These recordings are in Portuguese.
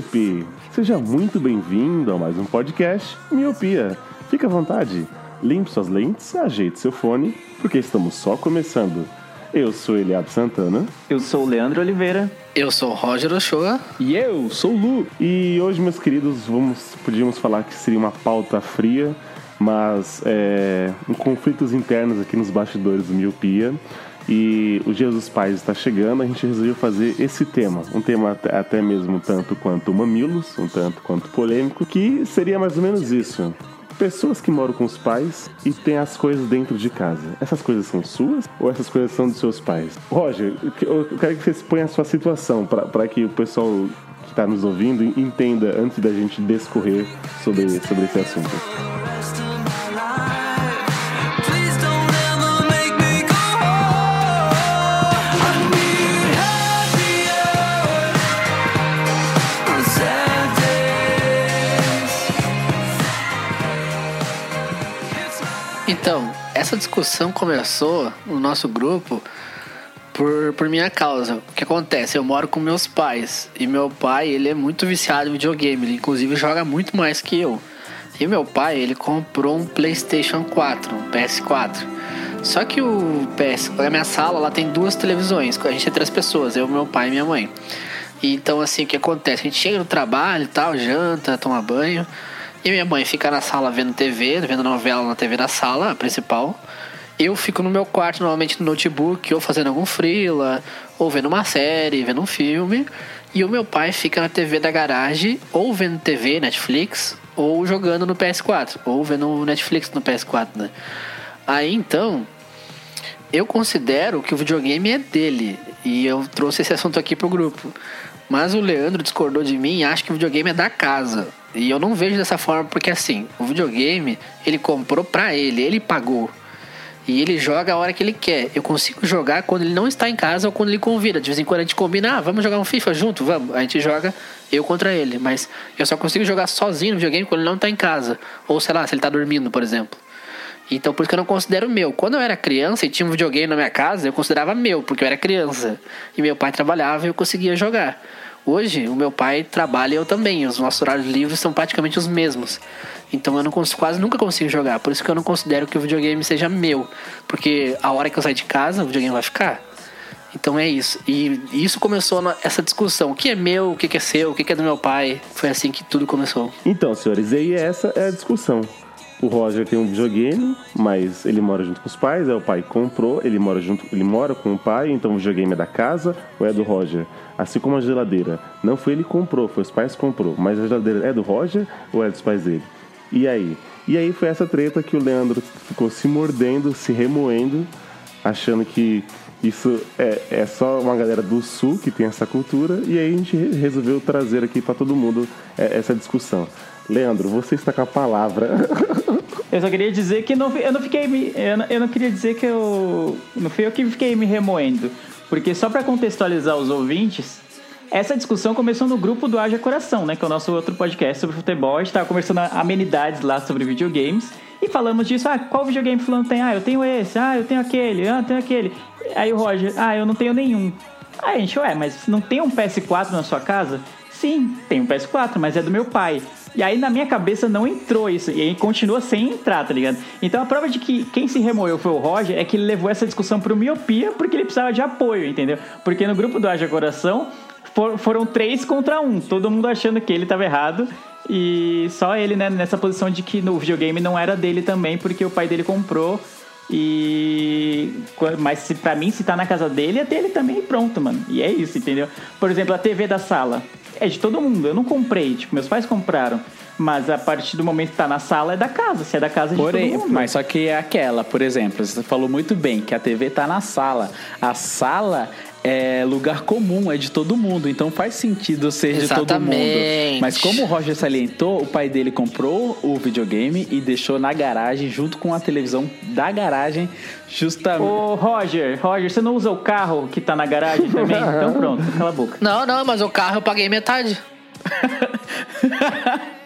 Miope. Seja muito bem-vindo a mais um podcast Miopia. Fique à vontade, limpe suas lentes, ajeite seu fone, porque estamos só começando. Eu sou Eliab Santana Eu sou o Leandro Oliveira. Eu sou o Roger Ochoa. E eu sou o Lu. e hoje, meus queridos, vamos, podíamos falar que seria uma pauta fria, mas é, um conflitos internos aqui nos bastidores do Miopia. E o dos Pais está chegando, a gente resolveu fazer esse tema. Um tema até- mesmo tanto quanto mamilos, um tanto quanto polêmico, que seria mais ou menos isso. Pessoas que moram com os pais e têm as coisas dentro de casa. Essas coisas são suas ou essas coisas são dos seus pais? Roger, eu quero que você exponha a sua situação para que o pessoal que está nos ouvindo entenda antes da gente discorrer sobre, sobre esse assunto. Essa discussão começou no nosso grupo por, por minha causa. O que acontece? Eu moro com meus pais. E meu pai, ele é muito viciado em videogame. Ele, inclusive, joga muito mais que eu. E meu pai, ele comprou um PlayStation 4, um PS4. Só que o PS... A minha sala, lá tem duas televisões. A gente é três pessoas. Eu, meu pai e minha mãe. E Então, assim, o que acontece? A gente chega no trabalho tal, janta, toma banho. E minha mãe fica na sala vendo TV, vendo novela na TV da sala, principal. Eu fico no meu quarto, normalmente no notebook, ou fazendo algum freela, ou vendo uma série, vendo um filme. E o meu pai fica na TV da garagem, ou vendo TV, Netflix, ou jogando no PS4, ou vendo Netflix no PS4, né? Aí então, eu considero que o videogame é dele. E eu trouxe esse assunto aqui pro grupo. Mas o Leandro discordou de mim e acha que o videogame é da casa. E eu não vejo dessa forma porque assim, o videogame ele comprou pra ele, ele pagou. E ele joga a hora que ele quer. Eu consigo jogar quando ele não está em casa ou quando ele convida. De vez em quando a gente combina, ah, vamos jogar um FIFA junto? Vamos. A gente joga eu contra ele. Mas eu só consigo jogar sozinho no videogame quando ele não está em casa. Ou sei lá, se ele está dormindo, por exemplo. Então por isso que eu não considero meu. Quando eu era criança e tinha um videogame na minha casa, eu considerava meu, porque eu era criança. E meu pai trabalhava e eu conseguia jogar. Hoje, o meu pai trabalha e eu também. Os nossos horários livres são praticamente os mesmos. Então eu não cons- quase nunca consigo jogar. Por isso que eu não considero que o videogame seja meu. Porque a hora que eu sair de casa, o videogame vai ficar. Então é isso. E isso começou essa discussão. O que é meu, o que é seu, o que é do meu pai. Foi assim que tudo começou. Então, senhores, aí essa é a discussão. O Roger tem um videogame, mas ele mora junto com os pais, aí o pai comprou, ele mora junto, ele mora com o pai, então o videogame é da casa ou é do Roger? Assim como a geladeira. Não foi ele que comprou, foi os pais que comprou, mas a geladeira é do Roger ou é dos pais dele? E aí? E aí foi essa treta que o Leandro ficou se mordendo, se remoendo, achando que isso é, é só uma galera do sul que tem essa cultura, e aí a gente re- resolveu trazer aqui para todo mundo é, essa discussão. Leandro, você está com a palavra. Eu só queria dizer que não, eu não fiquei me, eu não, eu não queria dizer que eu não fui eu que fiquei me remoendo, porque só pra contextualizar os ouvintes, essa discussão começou no grupo do Haja Coração, né, que é o nosso outro podcast sobre futebol. A gente tava conversando amenidades lá sobre videogames e falamos disso. Ah, qual videogame fulano tem? Ah, eu tenho esse. Ah, eu tenho aquele. Ah, eu tenho aquele. Aí o Roger, ah, eu não tenho nenhum. Aí a gente, ué, mas não tem um PS4 na sua casa? Sim, tem um PS4, mas é do meu pai. E aí na minha cabeça não entrou isso. E aí continua sem entrar, tá ligado? Então a prova de que quem se remoeu foi o Roger é que ele levou essa discussão pro miopia porque ele precisava de apoio, entendeu? Porque no grupo do Haja Coração for- foram três contra um. Todo mundo achando que ele tava errado. E só ele, né, nessa posição de que no videogame não era dele também, porque o pai dele comprou E. Mas se, pra mim, se tá na casa dele, é dele também e pronto, mano. E é isso, entendeu? Por exemplo, a TV da sala. É de todo mundo. Eu não comprei, tipo, meus pais compraram. Mas a partir do momento que tá na sala é da casa. Se é da casa é de Porém, todo mundo. mas só que é aquela, por exemplo, você falou muito bem que a TV tá na sala. A sala é lugar comum, é de todo mundo, então faz sentido ser de todo mundo. Exatamente. Mas como o Roger salientou, o pai dele comprou o videogame e deixou na garagem junto com a televisão da garagem, justamente. Ô, Roger, Roger, você não usa o carro que tá na garagem também? Então pronto, cala a boca. Não, não, mas o carro eu paguei metade.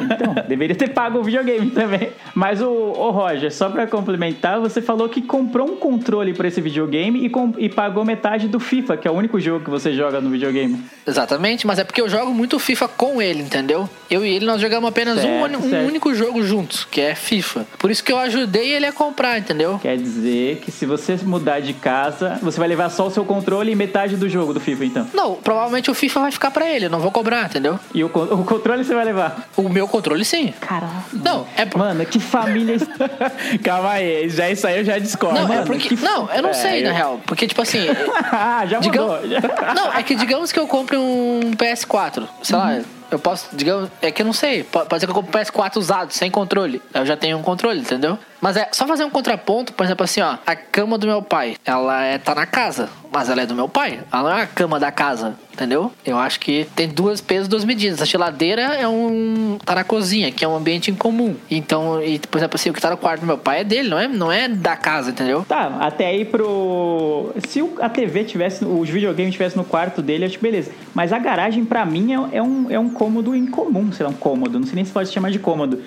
Então, deveria ter pago o videogame também. Mas o, o Roger, só pra complementar, você falou que comprou um controle pra esse videogame e, com- e pagou metade do FIFA, que é o único jogo que você joga no videogame. Exatamente, mas é porque eu jogo muito FIFA com ele, entendeu? Eu e ele nós jogamos apenas um, Certo, uni- um certo. único jogo juntos, que é FIFA. Por isso que eu ajudei ele a comprar, entendeu? Quer dizer que se você mudar de casa, você vai levar só o seu controle e metade do jogo do FIFA, então. Não, provavelmente o FIFA vai ficar pra ele, eu não vou cobrar, entendeu? E o, o controle você vai levar. O meu controle sim. Caralho. Não, é por- Mano, que família. Calma aí, já isso aí eu já discordo. Não, é mano. porque. Que- Não, eu não É, sei, na eu- real. Porque, tipo assim. ah, já digamos, mudou. não, é que digamos que eu compre um PS4. Sei lá, eu posso. Digamos. É que eu não sei. po- Pode ser que eu compre um PS4 usado, sem controle. Eu já tenho um controle, entendeu? Mas é só fazer um contraponto, por exemplo, assim, ó. A cama do meu pai, ela é, tá na casa. Mas ela é do meu pai. Ela não é a cama da casa, entendeu? Eu acho que tem duas pesos, duas medidas. A geladeira é um. tá na cozinha, que é um ambiente em comum. Então, e, por exemplo, assim, o que tá no quarto do meu pai é dele, não é, não é da casa, entendeu? Tá, até aí pro. Se a TV tivesse, os videogames tivesse no quarto dele, eu acho beleza. Mas a garagem, pra mim, é, é um, é um cômodo incomum, sei lá, um cômodo. Não sei nem se pode chamar de cômodo.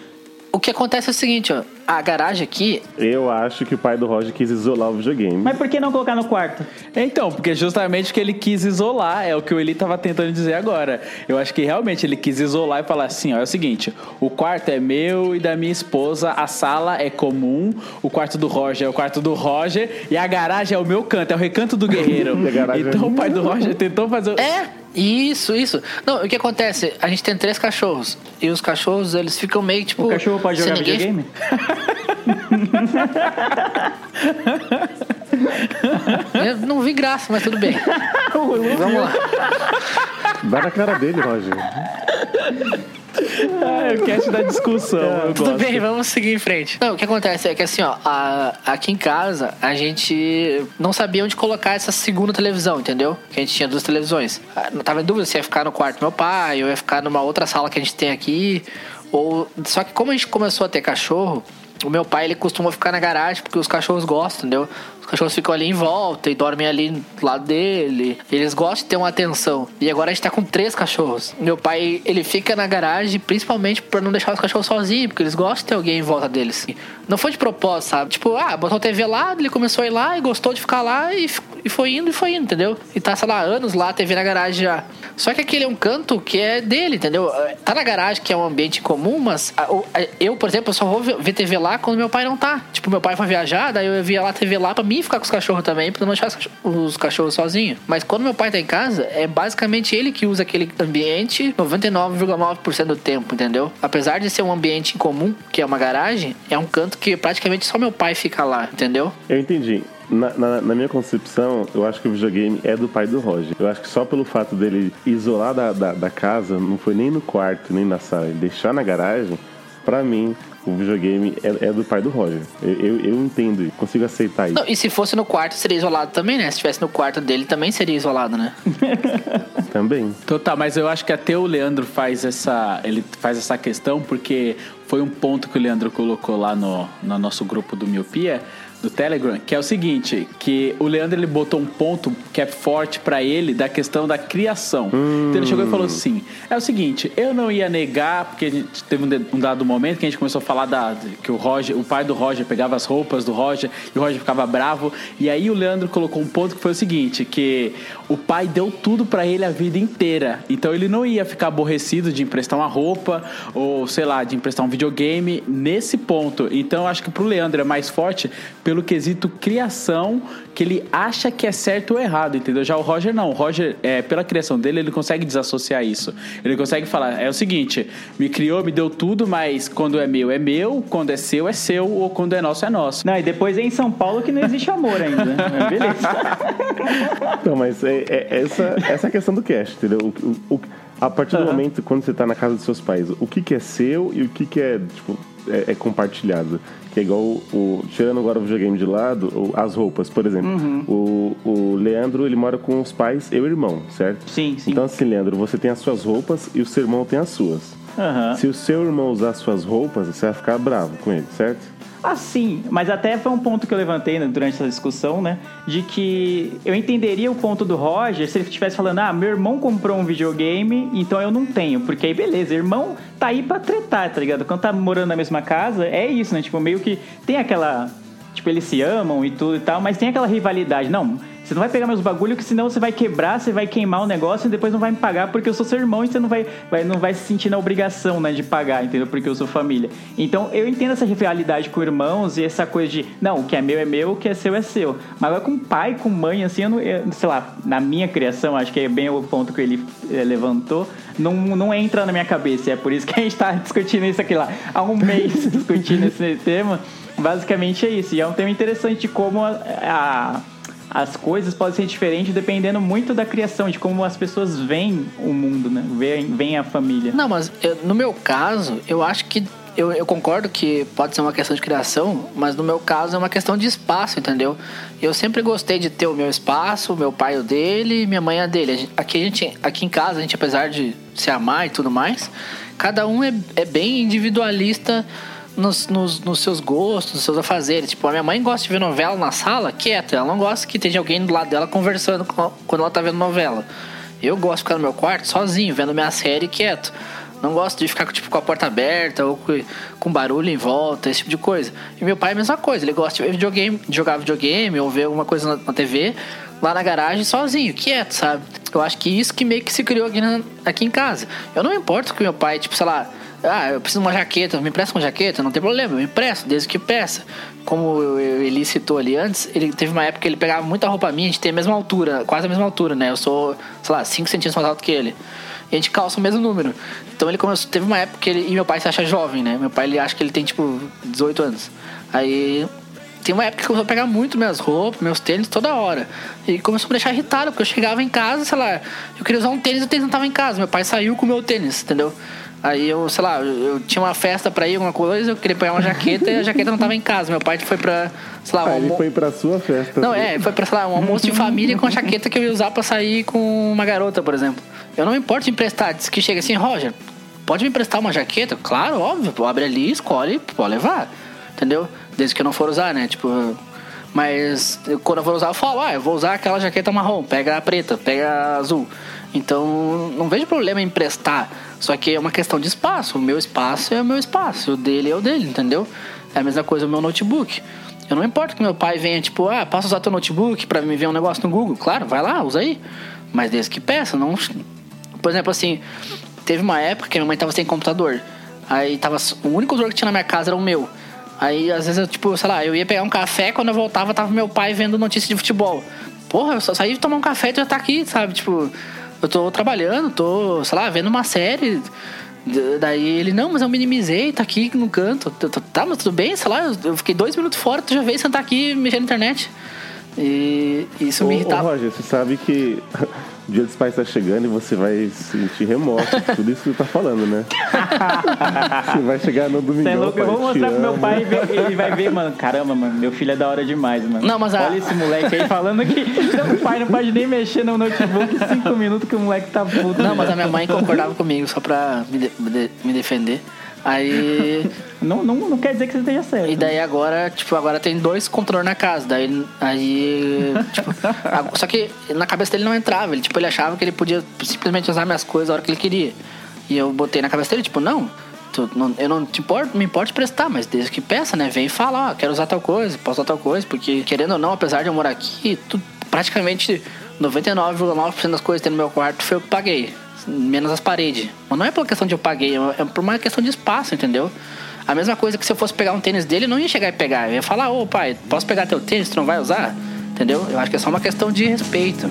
O que acontece é o seguinte, ó. A garagem aqui, Eu acho que o pai do Roger quis isolar o videogame. Mas por que não colocar no quarto? Então, porque justamente o que ele quis isolar é o que o Eli tava tentando dizer agora. Eu acho que realmente ele quis isolar e falar assim, ó, é o seguinte, o quarto é meu e da minha esposa, a sala é comum, o quarto do Roger é o quarto do Roger e a garagem é o meu canto, é o recanto do guerreiro. Garagem então é o pai do Roger tentou fazer... É, isso, isso. Não, o que acontece? A gente tem três cachorros. E os cachorros, eles ficam meio tipo. O cachorro pode jogar ninguém- videogame? Eu não vi graça, mas tudo bem. Vamos lá. Dá na cara dele, Roger. Ah, é o cast da discussão, eu Tudo gosto. bem, vamos seguir em frente. Não, o que acontece é que assim, ó, a- aqui em casa a gente não sabia onde colocar essa segunda televisão, entendeu? Que a gente tinha duas televisões. Ah, Não tava em dúvida se ia ficar no quarto do meu pai, ou ia ficar numa outra sala que a gente tem aqui. Ou. Só que como a gente começou a ter cachorro, o meu pai ele costuma ficar na garagem porque os cachorros gostam, entendeu? Os cachorros ficam ali em volta e dormem ali do lado dele. Eles gostam de ter uma atenção. E agora a gente tá com três cachorros. Meu pai, ele fica na garagem principalmente pra não deixar os cachorros sozinhos, porque eles gostam de ter alguém em volta deles. Não foi de propósito, sabe? Tipo, ah, botou a TV lá, ele começou a ir lá e gostou de ficar lá e, e foi indo e foi indo, entendeu? E tá, sei lá, anos lá, a TV na garagem já. Só que aquele é um canto que é dele, entendeu? Tá na garagem, que é um ambiente comum, mas a- o- a- eu, por exemplo, só vou ver TV lá quando meu pai não tá. Tipo, meu pai foi viajar, daí eu via lá a TV lá pra mim ficar com os cachorros também, pra não deixar os cachorros- os cachorros sozinhos. Mas quando meu pai tá em casa, é basicamente ele que usa aquele ambiente 99,9% do tempo, entendeu? Apesar de ser um ambiente comum, que é uma garagem, é um canto que praticamente só meu pai fica lá, entendeu? Eu entendi. Na, na- na minha concepção, eu acho que o videogame é do pai do Roger. Eu acho que só pelo fato dele isolar da, da, da casa, não foi nem no quarto, nem na sala, deixar na garagem, pra mim, o videogame é, é do pai do Roger. Eu, eu, eu entendo, consigo aceitar isso. Não, e se fosse no quarto, seria isolado também, né? Se estivesse no quarto dele, também seria isolado, né? Também. Total, mas eu acho que até o Leandro faz essa, ele faz essa questão porque foi um ponto que o Leandro colocou lá no, no nosso grupo do Miopia, do Telegram, que é o seguinte, que o Leandro ele botou um ponto que é forte pra ele da questão da criação. Então ele chegou e falou assim: "É o seguinte, eu não ia negar porque a gente teve um, um dado momento que a gente começou a falar da que o Roger, o pai do Roger pegava as roupas do Roger e o Roger ficava bravo, e aí o Leandro colocou um ponto que foi o seguinte, que o pai deu tudo pra ele a vida inteira. Então ele não ia ficar aborrecido de emprestar uma roupa ou, sei lá, de emprestar um videogame nesse ponto. Então eu acho que pro Leandro é mais forte pelo quesito criação, que ele acha que é certo ou errado, entendeu? Já o Roger não. O Roger, é, pela criação dele, ele consegue desassociar isso. Ele consegue falar, é o seguinte, me criou, me deu tudo, mas quando é meu, é meu, quando é seu, é seu, ou quando é nosso, é nosso. Não, e depois é em São Paulo que não existe amor ainda. Mas beleza. Não, mas é, é essa, essa é a questão do cash, entendeu? O, o- o- a partir do momento quando você tá na casa dos seus pais, o que, que é seu e o que, que é, tipo, é, é compartilhado. Que é igual o, o- Tirando agora o videogame de lado, o- as roupas, por exemplo. O, o Leandro, ele mora com os pais, eu e o irmão, certo? Sim, sim. Então, assim, Leandro, você tem as suas roupas e o seu irmão tem as suas. Aham. Se o seu irmão usar as suas roupas, você vai ficar bravo com ele, certo? Ah, sim, mas até foi um ponto que eu levantei né, durante essa discussão, né? De que eu entenderia o ponto do Roger se ele estivesse falando, ah, meu irmão comprou um videogame, então eu não tenho. Porque aí, beleza, irmão tá aí pra tretar, tá ligado? Quando tá morando na mesma casa, é isso, né? Tipo, meio que tem aquela. Tipo, eles se amam e tudo e tal, mas tem aquela rivalidade. Não, você não vai pegar meus bagulho, que senão você vai quebrar, você vai queimar o negócio e depois não vai me pagar porque eu sou seu irmão e você não vai, vai, não vai se sentir na obrigação, né, de pagar, entendeu? Porque eu sou família. Então eu entendo essa rivalidade com irmãos e essa coisa de, não, o que é meu é meu, o que é seu é seu. Mas agora com pai, com mãe, assim, eu não, eu- sei lá, na minha criação, acho que é bem o ponto que ele eh, levantou, não, não entra na minha cabeça. É por isso que a gente tá discutindo isso aqui lá há um mês discutindo esse tema. Basicamente é isso. E é um tema interessante de como a- a as coisas podem ser diferentes dependendo muito da criação, de como as pessoas veem o mundo, né? Veem, veem a família. Não, mas eu- no meu caso, eu acho que. Eu, eu concordo que pode ser uma questão de criação, mas no meu caso é uma questão de espaço, entendeu? Eu sempre gostei de ter o meu espaço, meu pai o dele, minha mãe a dele. A gente- Aqui, a gente, aqui em casa, a gente, apesar de se amar e tudo mais, cada um é, é bem individualista nos, nos, nos seus gostos, nos seus afazeres. Tipo, a minha mãe gosta de ver novela na sala, quieta. Ela não gosta que esteja alguém do lado dela conversando quando ela tá vendo novela. Eu gosto de ficar no meu quarto sozinho, vendo minha série quieto. Não gosto de ficar tipo, com a porta aberta ou com, barulho em volta, esse tipo de coisa. E meu pai é a mesma coisa, ele gosta de ver videogame, de jogar videogame ou ver alguma coisa na, TV lá na garagem sozinho, quieto, sabe? Eu acho que isso que meio que se criou aqui, na- aqui em casa. Eu não importo com meu pai, tipo, sei lá, ah, eu preciso de uma jaqueta, me empresta uma jaqueta, não tem problema, eu empresto, desde que peça. Como ele citou ali antes, ele teve uma época que ele pegava muita roupa minha, a gente tem a mesma altura, quase a mesma altura, né? Eu sou, sei lá, 5 centímetros mais alto que ele. E a gente calça o mesmo número. Então ele começou, teve uma época que ele, e meu pai se acha jovem, né? Meu pai ele acha que ele tem tipo 18 anos. Aí tem uma época que começou a pegar muito minhas roupas, meus tênis toda hora. E começou a me deixar irritado, porque eu chegava em casa, sei lá, eu queria usar um tênis e o tênis não tava em casa. Meu pai saiu com o meu tênis, entendeu? Aí eu, sei lá, eu, tinha uma festa pra ir, alguma coisa, eu queria pegar uma jaqueta e a jaqueta não tava em casa. Meu pai foi pra, sei lá, um Ah, ele almo- foi pra sua festa. não, é, foi pra, sei lá, um almoço de família com a jaqueta que eu ia usar pra sair com uma garota, por exemplo. Eu não me importo de emprestar, diz que chega assim, Roger, pode me emprestar uma jaqueta? Claro, óbvio, abre ali, escolhe, pode levar, entendeu? Desde que eu não for usar, né, tipo... Mas eu- quando eu for usar, eu falo, ah, eu vou usar aquela jaqueta marrom, pega a preta, pega a azul. Então, não vejo problema em emprestar. Só que é uma questão de espaço. O meu espaço é o meu espaço, o dele é o dele, entendeu? É a mesma coisa o meu notebook. Eu não importo que meu pai venha, tipo, ah, posso usar teu notebook pra me ver um negócio no Google? Claro, vai lá, usa aí. Mas desde que peça, não. Por exemplo, assim, teve uma época que minha mãe tava sem computador. Aí tava. O único computador que tinha na minha casa era o meu. Aí, às vezes, eu, tipo, sei lá, eu ia pegar um café, quando eu voltava, tava meu pai vendo notícia de futebol. Porra, eu só saí de tomar um café e tu já tá aqui, sabe? Tipo, eu tô trabalhando, tô, sei lá, vendo uma série. Daí ele, não, mas eu minimizei, tá aqui no canto. Tá, mas tudo bem, sei lá, eu- fiquei dois minutos fora, tu já veio sentar aqui e mexer na internet. E isso Ô, me ô, irritava. Roger, você sabe que o dia dos pais tá chegando e você vai sentir remorso de tudo isso que você tá falando, né? você vai chegar no domingo. Você é louco? Eu vou mostrar pro meu pai e ver- ele vai ver, mano. Caramba, mano, meu filho é da hora demais, mano. Não, mas a- Olha esse moleque aí falando que o pai não pode nem mexer no notebook em cinco minutos que o moleque tá puto. Não, mas a minha mãe concordava comigo só pra me de- me defender. Aí. Não, não, não quer dizer que você esteja certo. E daí agora, tipo, agora tem dois controles na casa. Daí. Aí. Tipo, só que na cabeça dele não entrava. Ele, tipo, ele achava que ele podia simplesmente usar minhas coisas a hora que ele queria. E eu botei na cabeça dele, tipo, não. tu- não- eu não te importo, me importo prestar, mas desde que peça, né? Vem e fala, ó, quero usar tal coisa, posso usar tal coisa, porque querendo ou não, apesar de eu morar aqui, tu, praticamente 99,9% das coisas que tem no meu quarto foi eu que paguei. Menos as paredes. Mas não é pela questão de eu paguei, é é por uma questão de espaço, entendeu? A mesma coisa que se eu fosse pegar um tênis dele, não ia chegar e pegar. Eu ia falar, ô pai, posso pegar teu tênis? Tu não vai usar? Entendeu? Eu acho que é só uma questão de respeito.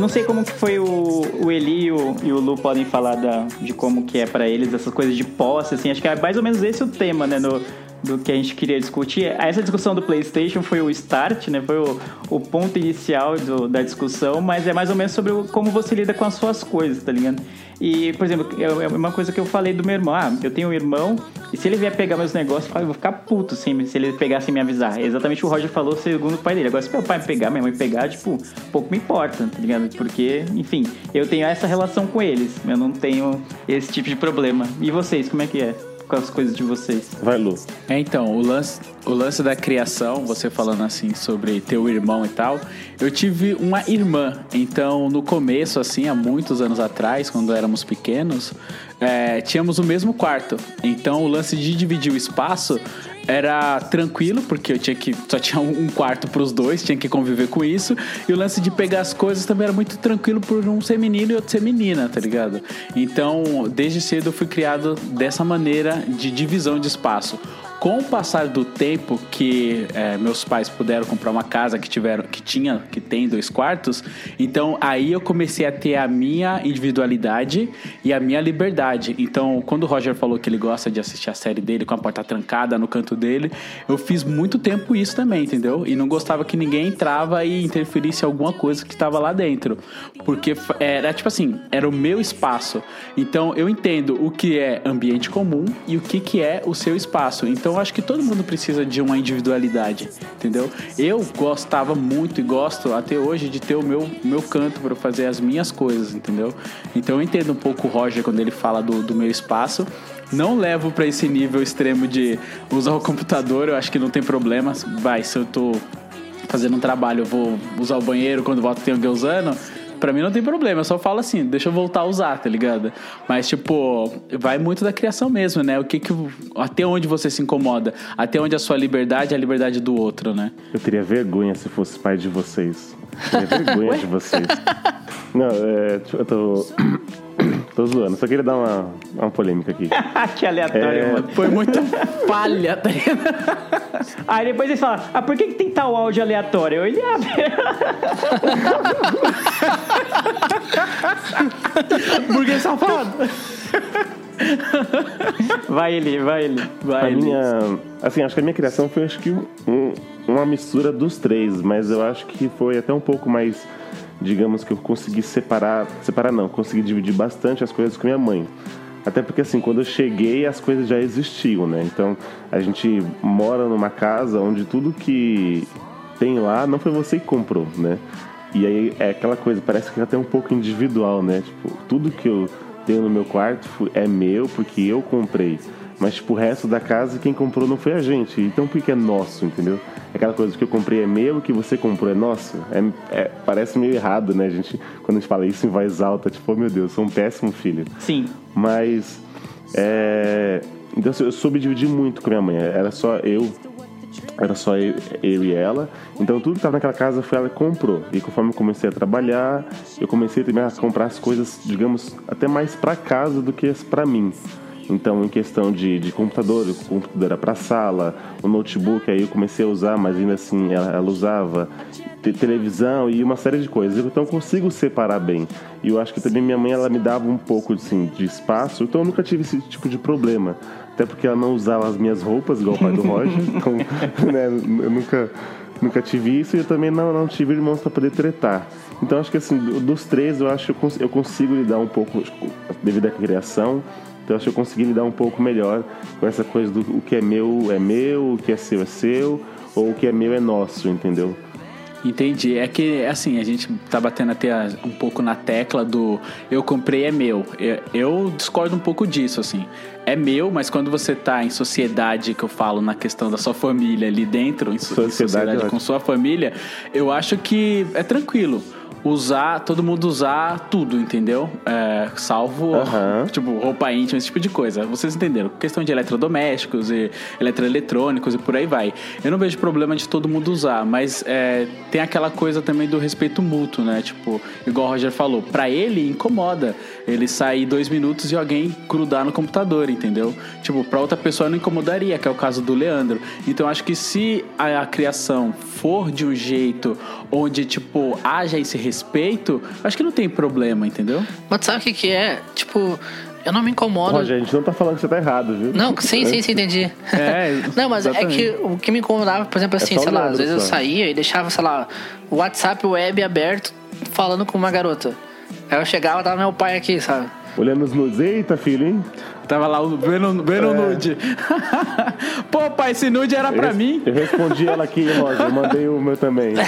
Eu não sei como que foi o, o Eli e o, e o Lu podem falar da, de como que é pra eles essas coisas de posse, assim, acho que é mais ou menos esse o tema, né, no, do que a gente queria discutir. Essa discussão do PlayStation foi o start, né, foi o, o ponto inicial do- da discussão, mas é mais ou menos sobre como você lida com as suas coisas, tá ligado? E, por exemplo, é uma coisa que eu falei do meu irmão, ah, eu tenho um irmão, e se ele vier pegar meus negócios, eu vou ficar puto sem, se ele pegar sem me avisar. É exatamente o Roger falou segundo o pai dele. Agora, se meu pai pegar, minha mãe pegar, tipo, pouco me importa, tá ligado? Porque, enfim, eu tenho essa relação com eles. Eu não tenho esse tipo de problema. E vocês, como é que é? Com as coisas de vocês. Vai, Lu. É, então, o lance, o lance da criação, você falando assim sobre teu irmão e tal, eu tive uma irmã. Então, no começo, assim, há muitos anos atrás, quando éramos pequenos, é, tínhamos o mesmo quarto. Então, o lance de dividir o espaço era tranquilo, porque eu tinha que. Só tinha um quarto pros dois, tinha que conviver com isso. E o lance de pegar as coisas também era muito tranquilo por um ser menino e outro ser menina, tá ligado? Então, desde cedo eu fui criado dessa maneira de divisão de espaço. Com o passar do tempo que é, meus pais puderam comprar uma casa que tiveram, que tinha, que tem dois quartos, então aí eu comecei a ter a minha individualidade e a minha liberdade. Então, quando o Roger falou que ele gosta de assistir a série dele com a porta trancada no canto dele, eu fiz muito tempo isso também, entendeu? E não gostava que ninguém entrava e interferisse em alguma coisa que estava lá dentro, porque era tipo assim, era o meu espaço. Então, eu entendo o que é ambiente comum e o que que é o seu espaço. Então, eu acho que todo mundo precisa de uma individualidade, entendeu? Eu gostava muito e gosto até hoje de ter o meu, meu canto para fazer as minhas coisas, entendeu? Então, eu entendo um pouco o Roger quando ele fala do, do meu espaço. Não levo para esse nível extremo de usar o computador, eu acho que não tem problema. Vai, se eu tô fazendo um trabalho, eu vou usar o banheiro quando volto tem alguém usando. Pra mim não tem problema, eu só falo assim, deixa eu voltar a usar, tá ligado? Mas, tipo, vai muito da criação mesmo, né? O que que. Até onde você se incomoda? Até onde a sua liberdade é a liberdade do outro, né? Eu teria vergonha se fosse pai de vocês. Eu teria vergonha de vocês. Não, é, tipo, eu tô. tô zoando, só queria dar uma, uma polêmica aqui. que aleatório, É. mano. Foi muita falha, tá ligado? Aí depois eles falam, ah, por que, que tem tal áudio aleatório? Ele abre. Burguês safado. Vai ele, vai ele. Vai, a Elias. minha. Assim, acho que a minha criação foi acho que um- uma mistura dos três, mas eu acho que foi até um pouco mais. Digamos que eu consegui separar. Separar não, consegui dividir bastante as coisas com minha mãe. Até porque assim, quando eu cheguei as coisas já existiam, né? Então a gente mora numa casa onde tudo que tem lá não foi você que comprou, né? E aí é aquela coisa, parece que é até um pouco individual, né? Tipo, tudo que eu tenho no meu quarto é meu porque eu comprei. Mas, tipo, o resto da casa, quem comprou não foi a gente. Então, por que é nosso, entendeu? É Aquela coisa que eu comprei é meu, que você comprou é nosso. É, é- parece meio errado, né? A gente, quando a gente fala isso em voz alta, tipo, oh, meu Deus, sou um péssimo filho. Sim. Mas, é... Então, assim, eu soube dividir muito com minha mãe. Era só eu, era só eu, eu e ela. Então, tudo que estava naquela casa foi ela que comprou. E conforme eu comecei a trabalhar, eu comecei também a comprar as coisas, digamos, até mais para casa do que para mim. Então, em questão de, de computador, o computador era para sala, o notebook aí eu comecei a usar, mas ainda assim ela, ela usava te- televisão e uma série de coisas. Então, eu consigo separar bem. E eu acho que também minha mãe ela me dava um pouco assim, de espaço, então eu nunca tive esse tipo de problema. Até porque ela não usava as minhas roupas, igual o pai do Roger. Então, né, eu nunca nunca tive isso e eu também não, não tive irmãos para poder tretar. Então acho que assim, do- dos três eu acho que eu, cons- eu consigo lidar um pouco devido à criação. Então acho que eu consegui lidar um pouco melhor com essa coisa do o que é meu é meu, o que é seu é seu, ou o que é meu é nosso, entendeu? Entendi. É que, assim, a gente tá batendo até um pouco na tecla do eu comprei é meu. Eu, discordo um pouco disso, assim. É meu, mas quando você tá em sociedade, que eu falo na questão da sua família ali dentro, em, so- em Sociedade sociedade, é com ótimo. sua família, eu acho que é tranquilo. Usar, todo mundo usar tudo, entendeu? É, salvo, Aham. tipo, roupa íntima, esse tipo de coisa. Vocês entenderam? Questão de eletrodomésticos e eletroeletrônicos e por aí vai. Eu não vejo problema de todo mundo usar, mas é, tem aquela coisa também do respeito mútuo, né? Tipo, igual o Roger falou, pra ele incomoda ele sair dois minutos e alguém grudar no computador, entendeu? Tipo, pra outra pessoa não incomodaria, que é o caso do Leandro. Então acho que se a, a criação for de um jeito onde, tipo, haja esse respeito, acho que não tem problema, entendeu? Mas sabe o que, que é? Tipo, eu não me incomodo. A gente não tá falando que você tá errado, viu? Não, sim, sim, sim, entendi. É, Não, mas é exatamente. que o que me incomodava, por exemplo, assim, só o sei lá, às vezes eu só. saía e deixava, sei lá, o WhatsApp web aberto falando com uma garota. Aí eu chegava, tava meu pai aqui, sabe? Olhando os nudes, eita filho, hein? Tava lá o- vendo, vendo o nude. Pô, pai, esse nude era pra eu, mim. Eu respondi ela aqui, Roger, eu mandei o meu também.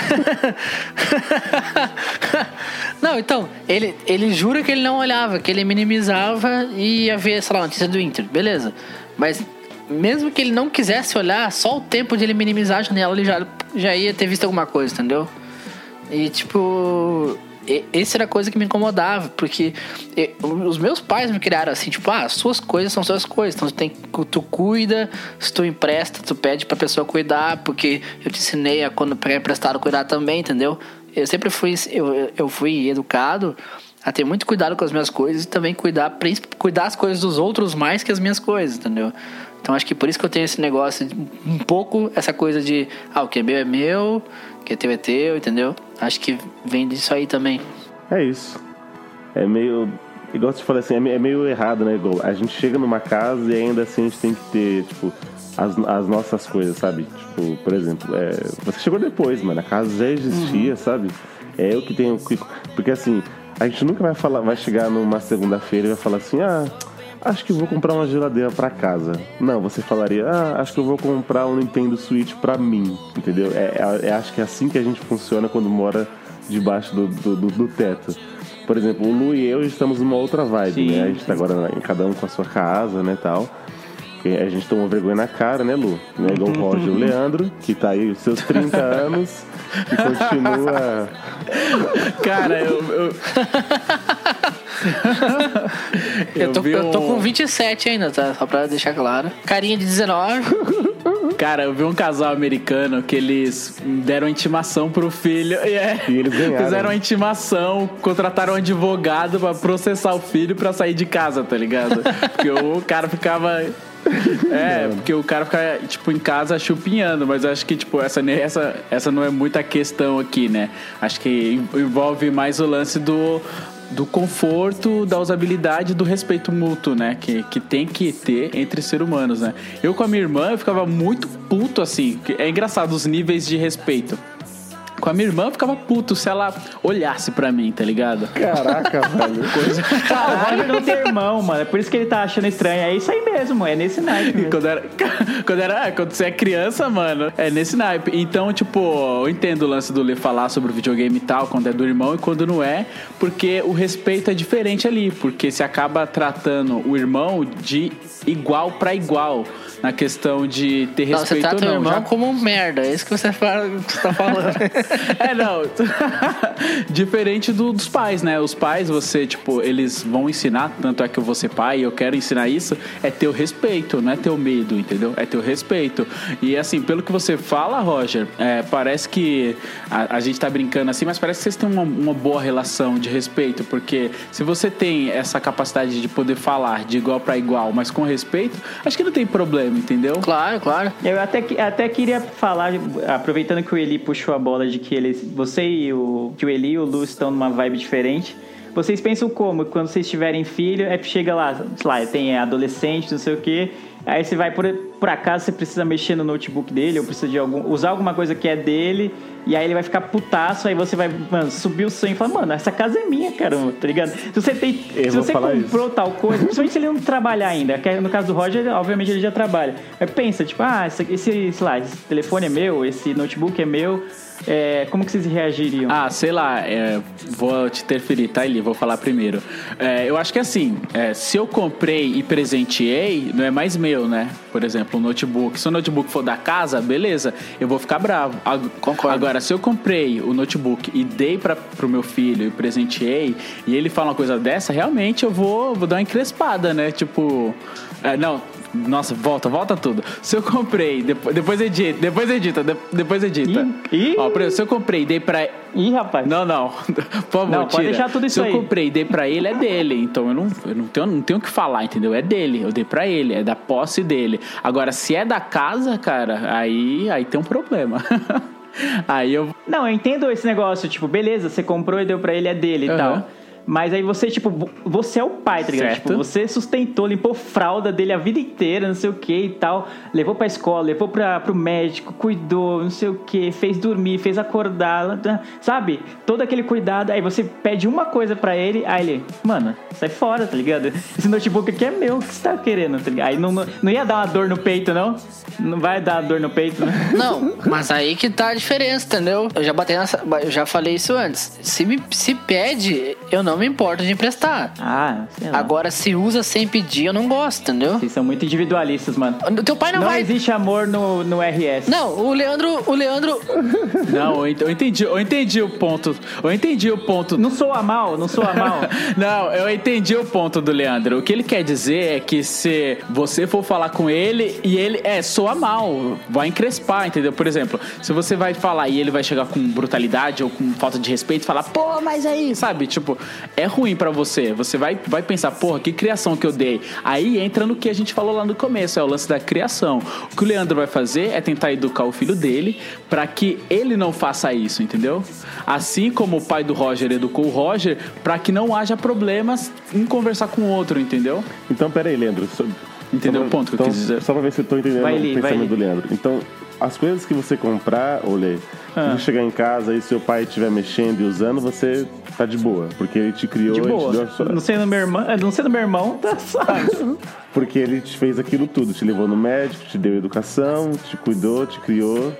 Não, então, ele, ele jura que ele não olhava, que ele minimizava e ia ver, sei lá, a notícia do Inter, beleza. Mas mesmo que ele não quisesse olhar, só o tempo de ele minimizar a janela, ele já, já ia ter visto alguma coisa, entendeu? E tipo. Essa era a coisa que me incomodava, porque os meus pais me criaram assim, tipo, ah, suas coisas são suas coisas, então tu, tem, tu cuida, se tu empresta, tu pede pra pessoa cuidar, porque eu te ensinei a quando pegar emprestado cuidar também, entendeu? Eu sempre fui, eu, eu fui educado a ter muito cuidado com as minhas coisas e também cuidar, cuidar as coisas dos outros mais que as minhas coisas, entendeu? Então acho que por isso que eu tenho esse negócio, um pouco essa coisa de, ah, o que é meu é meu, o que é teu é teu, entendeu? Acho que vem disso aí também. É isso. É meio. Igual você falou assim, é é meio errado, né? Igual a gente chega numa casa e ainda assim a gente tem que ter, tipo, as, as nossas coisas, sabe? Tipo, por exemplo, é, você chegou depois, mano. A casa já existia, sabe? É eu que tenho que. Porque assim, a gente nunca vai falar, vai chegar numa segunda-feira e vai falar assim, ah. Acho que vou comprar uma geladeira pra casa. Não, você falaria, ah, acho que eu vou comprar um Nintendo Switch pra mim, entendeu? É, é- é- acho que é assim que a gente funciona quando mora debaixo do, do, do- do teto. Por exemplo, o Lu e eu estamos numa outra vibe, Sim, né? A gente tá agora em cada um com a sua casa, né, tal. A gente tomou vergonha na cara, né, Lu? Né? Igual o Roger o Leandro, que tá aí os seus 30 anos e continua. Cara, eu. eu... Eu, tô, vi eu tô um- com 27 ainda, tá? Só pra deixar claro. Carinha de 19. Cara, eu vi um casal americano que eles deram intimação pro filho. E, é, E eles ganharam. Fizeram a intimação, contrataram um advogado pra processar o filho pra sair de casa, tá ligado? Porque o cara ficava. É, porque o cara fica, tipo, em casa chupinhando, mas eu acho que, tipo, essa, essa, essa não é muita questão aqui, né? Acho que envolve mais o lance do, do conforto, da usabilidade, do respeito mútuo, né? Que, que tem que ter entre seres humanos, né? Eu com a minha irmã, eu ficava muito puto, assim. É engraçado os níveis de respeito. Com a minha irmã, eu ficava puto se ela olhasse pra mim, tá ligado? Caraca, velho. Ah, o Roger não tem irmão, mano. É por isso que ele tá achando estranho. É isso aí mesmo, é nesse naipe mesmo. Quando era, quando era. Quando você é criança, mano, é nesse naipe. Então, tipo, eu entendo o lance do Lê falar sobre o videogame e tal, quando é do irmão e quando não é, porque o respeito é diferente ali, porque se acaba tratando o irmão de igual pra igual. Na questão de ter Não, você respeito trata o ou não. irmão Já- como um merda. É isso que você, fala, que você tá falando. É, não. Diferente do- dos pais, né? Os pais, você, tipo, eles vão ensinar, tanto é que eu vou ser pai e eu quero ensinar isso, é ter o respeito, não é ter o medo, entendeu? É ter o respeito. E assim, pelo que você fala, Roger, é, parece que a, a gente tá brincando assim, mas parece que vocês têm uma, uma boa relação de respeito, porque se você tem essa capacidade de poder falar de igual para igual, mas com respeito, acho que não tem problema, entendeu? claro, claro. Eu até, que- até queria falar, aproveitando que o Eli puxou a bola de que eles, você e o, que o Eli e o Lu estão numa vibe diferente. Vocês pensam como? Quando vocês tiverem filho, é, chega lá, sei lá, tem adolescente, não sei o quê. Aí você vai, por, por acaso você precisa mexer no notebook dele, ou precisa de algum, usar alguma coisa que é dele, e aí ele vai ficar putaço, aí você vai, mano, subir o sonho e falar, mano, essa casa é minha, caramba, tá ligado? Se você tem. Eu se você comprou tal coisa, principalmente se ele não trabalhar ainda, no caso do Roger, obviamente ele já trabalha. Mas pensa, tipo, ah, esse, esse, sei lá, esse telefone é meu, esse notebook é meu. É, como que vocês reagiriam? Ah, sei lá, é, vou te interferir, tá, Eli? Vou falar primeiro. É, eu acho que assim, é, se eu comprei e presenteei, não é mais meu, né? Por exemplo, um notebook. Se o notebook for da casa, beleza, eu vou ficar bravo. Ag- Concordo. Agora, se eu comprei o notebook e dei pra, pro meu filho e presenteei, e ele fala uma coisa dessa, realmente eu vou, vou dar uma encrespada, né? Tipo, é, não. Nossa, volta, volta tudo. Se eu comprei, depois, depois edita, depois edita, de- depois edita. Ih. Ó, por exemplo, se eu comprei e dei pra, Ih, rapaz. não, não. Por favor, Não, pode deixar tudo isso Se aí. eu comprei e dei pra ele, é dele. Então eu não, eu não tenho não tenho o que falar, entendeu? É dele. Eu dei pra ele, é da posse dele. Agora, se é da casa, cara, aí, aí tem um problema. aí eu. Não, eu entendo esse negócio, tipo, beleza, você comprou e deu pra ele, é dele e Aham. tal. Mas aí você, tipo, vo- você é o pai, tá ligado? Certo. Tipo, você sustentou, limpou fralda dele a vida inteira, não sei o que e tal. Levou pra escola, levou pra, pro médico, cuidou, não sei o que, fez dormir, fez acordar, sabe? Todo aquele cuidado. Aí você pede uma coisa pra ele, aí ele, mano, sai fora, tá ligado? Esse notebook aqui é meu, o que você tá querendo, tá ligado? Aí não, não, não ia dar uma dor no peito, não? Não vai dar uma dor no peito, né? Não, mas aí que tá a diferença, entendeu? Eu já batei nessa. Eu já falei isso antes. Se me se pede, eu não me importo de emprestar. Ah, sei lá. Agora, se usa sem pedir, eu não gosto, entendeu? Vocês são muito individualistas, mano. O teu pai não, Não vai. existe amor no, no RS. Não, o Leandro. O Leandro. Não, eu ent- eu entendi, eu entendi o ponto. Eu entendi o ponto. Não sou a mal, não sou a mal. Não, eu entendi o ponto do Leandro. O que ele quer dizer é que se você for falar com ele e ele é soa mal, vai encrespar, entendeu? Por exemplo, se você vai falar e ele vai chegar com brutalidade ou com falta de respeito, falar, pô, mas aí, sabe? Tipo, é ruim pra você. Você vai, vai pensar, porra, que criação que eu dei. Aí entra no que a gente falou lá no começo, é o lance da criação. O que o Leandro vai fazer é tentar educar o filho dele pra que ele não faça isso, entendeu? Assim como o pai do Roger educou o Roger pra que não haja problemas em conversar com o outro, entendeu? Então, pera aí, Leandro. Só, Entendeu só o ponto que eu então, quis dizer? Só pra ver se eu tô entendendo Vai, o Li, pensamento do Leandro. Então, as coisas que você comprar, ô Lê, Ah. chegar em casa e seu pai estiver mexendo e usando, você tá de boa. Porque ele te criou De e te boa. deu a sua... Não sendo meu irmão, não sendo meu irmão, tá suave. Porque ele te fez aquilo tudo. Te levou no médico, te deu educação, te cuidou, te criou.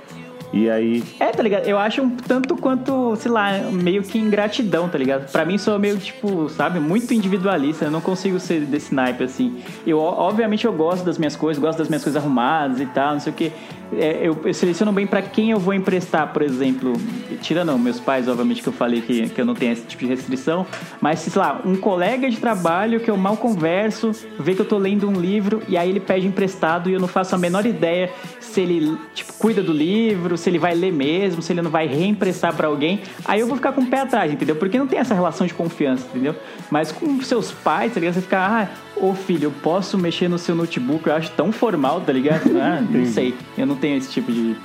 E aí, É, tá ligado? Eu acho um tanto quanto, sei lá, meio que ingratidão, tá ligado? Pra mim sou meio, tipo, sabe, muito individualista. Eu não consigo ser desse naipe, assim. Eu, obviamente, eu gosto das minhas coisas, gosto das minhas coisas arrumadas e tal, não sei o quê. É, eu, eu seleciono bem pra quem eu vou emprestar, por exemplo. Tirando meus pais, obviamente, que eu falei que, que eu não tenho esse tipo de restrição. Mas, sei lá, um colega de trabalho que eu mal converso, vê que eu tô lendo um livro e aí ele pede emprestado e eu não faço a menor ideia se ele, tipo, cuida do livro, se ele vai ler mesmo, se ele não vai reemprestar pra alguém. Aí eu vou ficar com o pé atrás, entendeu? Porque não tem essa relação de confiança, entendeu? Mas com seus pais, tá ligado? Você fica, ah, ô filho, eu posso mexer no seu notebook, eu acho tão formal, tá ligado? Ah, não sei. Eu não tenho esse tipo de,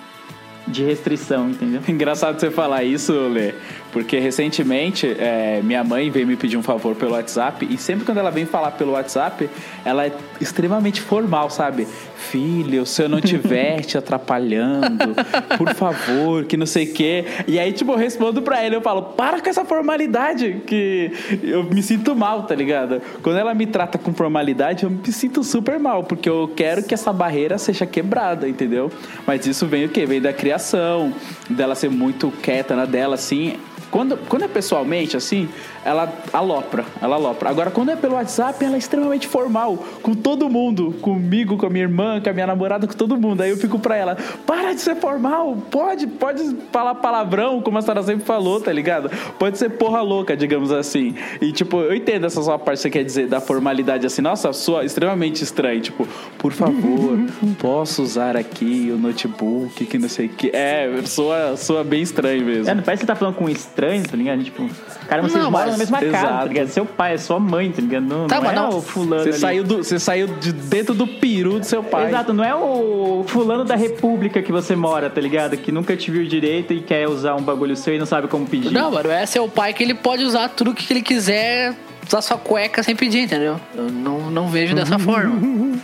de restrição, entendeu? Engraçado você falar isso, Lê, porque recentemente é, minha mãe veio me pedir um favor pelo WhatsApp e sempre quando ela vem falar pelo WhatsApp, ela é extremamente formal, sabe? Filho, se eu não estiver te atrapalhando, por favor, que não sei o quê. E aí, tipo, eu respondo pra ela, eu falo, para com essa formalidade, que eu me sinto mal, tá ligado? Quando ela me trata com formalidade, eu me sinto super mal, porque eu quero que essa barreira seja quebrada, entendeu? Mas isso vem o quê? Vem da criação, dela ser muito quieta na dela, assim. Quando, quando é pessoalmente, assim, ela alopra, ela alopra. Agora, quando é pelo WhatsApp, ela é extremamente formal, com todo mundo, comigo, com a minha irmã, com a minha namorada, com todo mundo. Aí eu fico pra ela, para de ser formal, pode, pode falar palavrão, como a Sara sempre falou, tá ligado? Pode ser porra louca, digamos assim. E, tipo, eu entendo essa sua parte que você quer dizer da formalidade, assim, nossa, sua extremamente estranho. Tipo, por favor, posso usar aqui o notebook, que não sei o que. É, soa, soa bem estranho mesmo. É, não parece que você tá falando com um estranho, tá ligado? Tipo, cara, vocês Não, moram na mesma casa, exato. tá ligado? Seu pai, é sua mãe, tá ligado? Não, Tá, não é não- o fulano Você ali. saiu, do, você saiu de dentro do peru do seu pai. Exato, não é o fulano da república que você mora, tá ligado? Que nunca te viu direito e quer usar um bagulho seu e não sabe como pedir. Não, mano, é o pai que ele pode usar tudo que ele quiser, usar sua cueca sem pedir, entendeu? Eu não, não vejo dessa forma.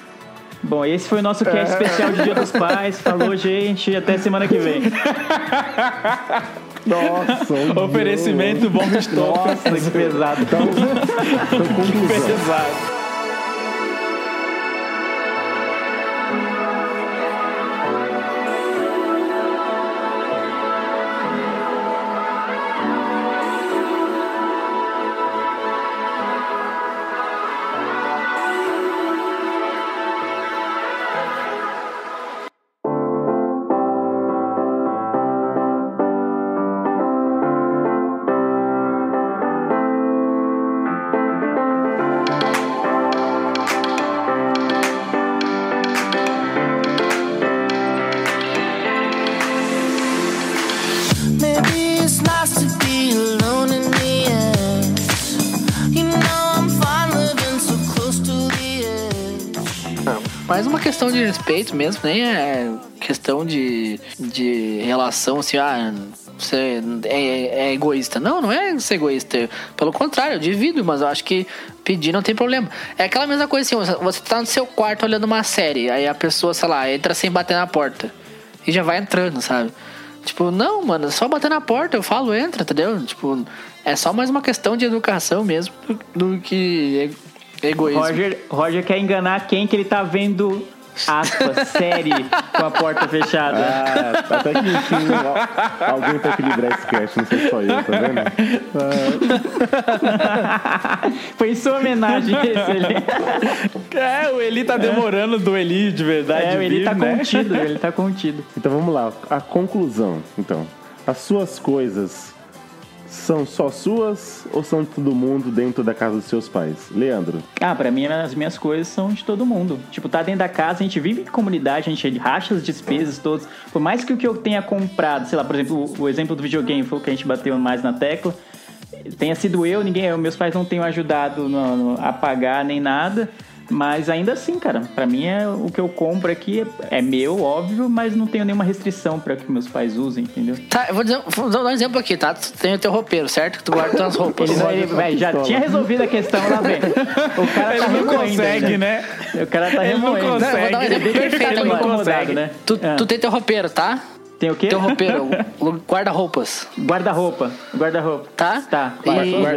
Bom, esse foi o nosso cast especial de Dia dos Pais. Falou, gente. Até semana que vem. Nossa, Oferecimento bom estou. Nossa, que pesado. Então, então conclusão. Pesado. De respeito mesmo, nem é questão de, de relação assim, ah, você é, é egoísta. Não, não é ser egoísta. Pelo contrário, eu divido, mas eu acho que pedir não tem problema. É aquela mesma coisa assim, você- tá no seu quarto olhando uma série, aí a pessoa, sei lá, entra sem bater na porta. E já vai entrando, sabe? Tipo, não, mano, é só bater na porta, eu falo, entra, entendeu? Tipo, é só mais uma questão de educação mesmo do, do que egoísmo. Roger, Roger quer enganar quem que ele tá vendo, aspas, série com a porta fechada. Ah, até que enfim, al- alguém pra equilibrar esse cast, não sei só eu, tá vendo? Foi em sua homenagem esse ali. É, o Eli tá demorando do Eli de verdade. É, ele vir, tá né? contido, ele tá contido. Então vamos lá, a conclusão. Então, as suas coisas são só suas ou são de todo mundo dentro da casa dos seus pais? Leandro, Ah, pra mim as minhas coisas são de todo mundo. Tipo, tá dentro da casa, a gente vive em comunidade, a gente racha as despesas todas. Por mais que o que eu tenha comprado, sei lá, por exemplo, o, exemplo do videogame foi o que a gente bateu mais na tecla. Tenha sido eu, ninguém, eu, meus pais não tenham ajudado no- no- a pagar nem nada. Mas ainda assim, cara, pra mim é o que eu compro aqui é, é meu, óbvio, mas não tenho nenhuma restrição pra que meus pais usem, entendeu? Tá, eu vou, dizer, vou dar um exemplo aqui, tá? Tu tem o teu roupeiro, certo? Que tu guarda tuas roupas. Ele, não- ele- véi, já tinha resolvido a questão lá, velho. O cara tá Ele não remoendo consegue, ainda. né? O cara tá Ele não remoendo. Não, eu vou dar um consegue. exemplo perfeito Ele não agora. consegue, né? Tu, Ah. tu tem teu roupeiro, tá? Tem o quê? Teu roupeiro, o guarda-roupas, Guarda-roupa. Guarda-roupa. tá? Tá, E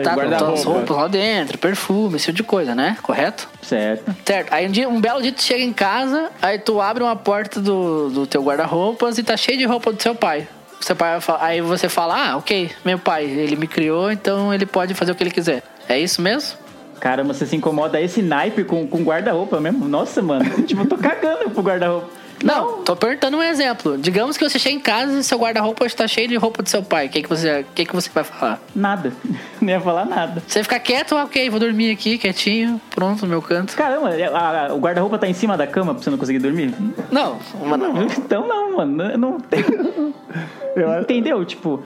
tá com guarda-roupa. tuas roupas lá dentro, perfume, esse tipo de coisa, né? Correto? Certo. Certo. Aí um, dia, um belo dia tu chega em casa, aí tu abre uma porta do, do teu guarda-roupas e tá cheio de roupa do seu pai. Seu pai vai falar- aí você fala, ah, ok, meu pai, ele me criou, então ele pode fazer o que ele quiser. É isso mesmo? Caramba, você se incomoda esse naipe com, com guarda-roupa mesmo? Nossa, mano. tipo, eu tô cagando pro guarda-roupa. Não, tô perguntando um exemplo. Digamos que você chega em casa e seu guarda-roupa está cheio de roupa do seu pai. O que, que, você, que, que você vai falar? Nada. Não ia falar nada. Você fica quieto, ok, vou dormir aqui, quietinho, pronto, no meu canto. Caramba, a- a- o guarda-roupa tá em cima da cama pra você não conseguir dormir? Não, mano. Então não, mano. Eu Não tem. Entendeu? Tipo,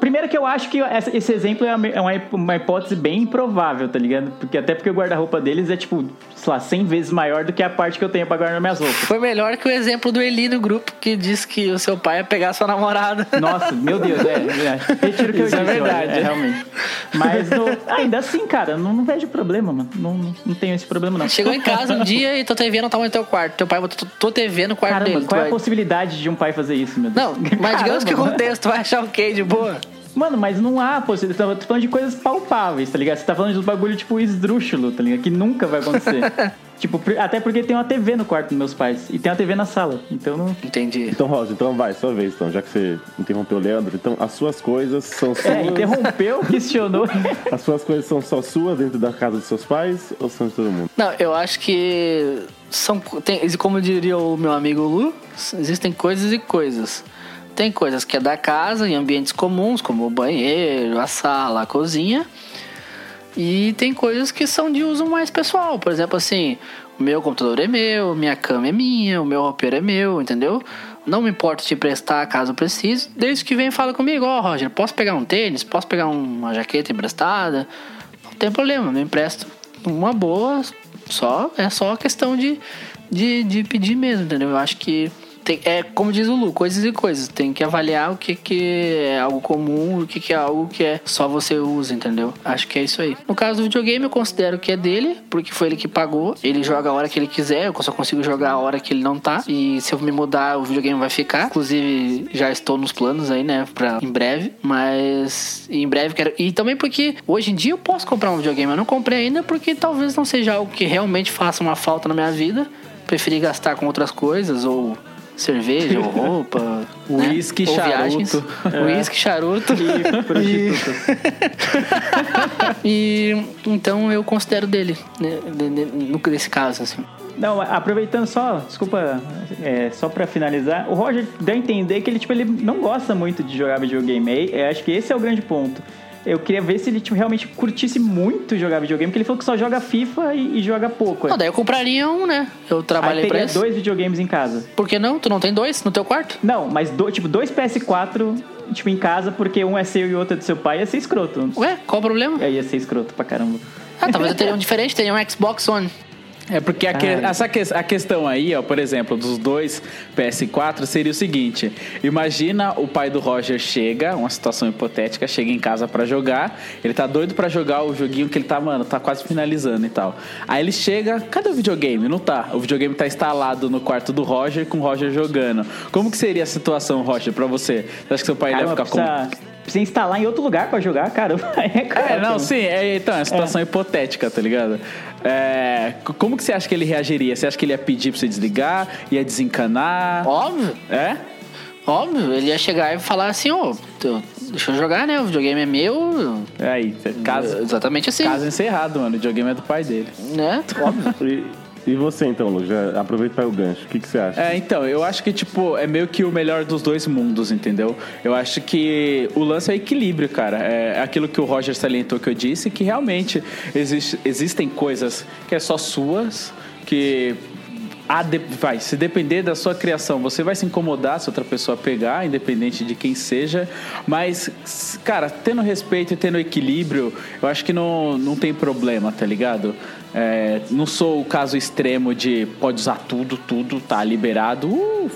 primeiro que eu acho que essa- esse exemplo é uma, é uma uma hipótese bem improvável, tá ligado? Porque até porque o guarda-roupa deles é, tipo, sei lá, 100 vezes maior do que a parte que eu tenho pra guardar minhas roupas. Foi melhor que o exemplo do Eli no grupo que disse que o seu pai ia pegar sua namorada. Nossa, meu Deus, é. é. Retiro o que eu Isso é disse, verdade. olha, É, realmente. Mas no- ainda assim, cara, não, não vejo problema, mano. Não, não, tenho esse problema, não. Chegou em casa um dia e tua TV não tava no teu quarto. Teu pai botou tua TV no quarto Caramba, dele. qual é a vai- possibilidade de um pai fazer isso, meu Deus? Não, mas digamos que aconteça, tu vai achar ok de boa. Mano, mas não há possibilidade. Eu tô falando de coisas palpáveis, tá ligado? Você tá falando de um bagulho tipo esdrúxulo, tá ligado? Que nunca vai acontecer. tipo, até porque tem uma TV no quarto dos meus pais. E tem uma TV na sala. Então não. Entendi. então Rosa, então vai, sua vez, então, já que você interrompeu o Leandro, então as suas coisas são suas. É, interrompeu, questionou. As suas coisas são só suas dentro da casa dos seus pais ou são de todo mundo? Não, eu acho que são tem, como diria o meu amigo Lu, existem coisas e coisas. Tem coisas que é da casa, em ambientes comuns, como o banheiro, a sala, a cozinha. E tem coisas que são de uso mais pessoal. Por exemplo, assim, o meu computador é meu, minha cama é minha, o meu roupeiro é meu, entendeu? Não me importo te emprestar caso precise, desde que vem fala comigo, ó Roger, posso pegar um tênis? Posso pegar uma jaqueta emprestada? Não tem problema, me empresto uma boa, só é só questão de, de, de pedir mesmo, entendeu? Eu acho que tem- é como diz o Lu, coisas e coisas. Tem que avaliar o que, que é algo comum e o que, que é algo que é só você usa, entendeu? Acho que é isso aí. No caso do videogame, eu considero que é dele, porque foi ele que pagou. Ele joga a hora que ele quiser, eu só consigo jogar a hora que ele não tá. E se eu me mudar, o videogame vai ficar. Inclusive, já estou nos planos aí, né? Pra em breve. Mas em breve quero. E também porque hoje em dia eu posso comprar um videogame. Eu não comprei ainda porque talvez não seja algo que realmente faça uma falta na minha vida. Preferi gastar com outras coisas, ou cerveja, ou roupa. né? Uísque, Ou charuto. viagens. Uísque, charuto. E prostitutas. E então eu considero dele, né, nesse caso, assim. Não, aproveitando só, desculpa, é, só pra finalizar, o Roger deu a entender que ele, tipo, ele não gosta muito de jogar videogame. É, é, acho que esse é o grande ponto. Eu queria ver se ele tipo, realmente curtisse muito jogar videogame, porque ele falou que só joga FIFA e, e joga pouco. é. Não, daí eu compraria um, né? Eu Aí trabalhei pra teria isso. dois videogames em casa. Por que não? Tu não tem dois no teu quarto? Não, mas do- tipo, dois PS4, tipo, em casa, porque um é seu e o outro é do seu pai, ia ser escroto. Ué, qual o problema? É, ia ser escroto pra caramba. Ah, talvez eu teria um diferente, teria um Xbox One. É porque a, que- essa a questão aí, ó, por exemplo, dos dois PS4 seria o seguinte: imagina o pai do Roger chega, uma situação hipotética, chega em casa pra jogar, ele tá doido pra jogar o joguinho que ele tá, mano, tá quase finalizando e tal. Aí ele chega, cadê o videogame? Não tá. O videogame tá instalado no quarto do Roger com o Roger jogando. Como que seria a situação, Roger, pra você? Você acha que seu pai Caramba, ia ficar com precisa, precisa instalar em outro lugar pra jogar, caramba. É, cara, É, não, sim, é, então, é uma situação hipotética, tá ligado? É, como que você acha que ele reagiria? Você acha que ele ia pedir pra você desligar? Ia desencanar? Óbvio, É? óbvio. Ele ia chegar e falar assim, ô, tu- deixa eu jogar, né? O videogame é meu. Aí, cê- caso, Exatamente assim. caso encerrado, mano. O videogame é do pai dele. Né? Óbvio. E, você então, Lu? Já aproveita para o gancho. O que, que você acha? É, então, eu acho que, tipo, é meio que o melhor dos dois mundos, entendeu? Eu acho que o lance é equilíbrio, cara. É aquilo que o Roger salientou que eu disse, que realmente existe- existem coisas que é só suas, que de- vai, se depender da sua criação, você vai se incomodar se outra pessoa pegar, independente de quem seja. Mas, cara, tendo respeito e tendo equilíbrio, eu acho que não, não tem problema, tá ligado? É, não sou o caso extremo de pode usar tudo, tudo, tá liberado. Uh,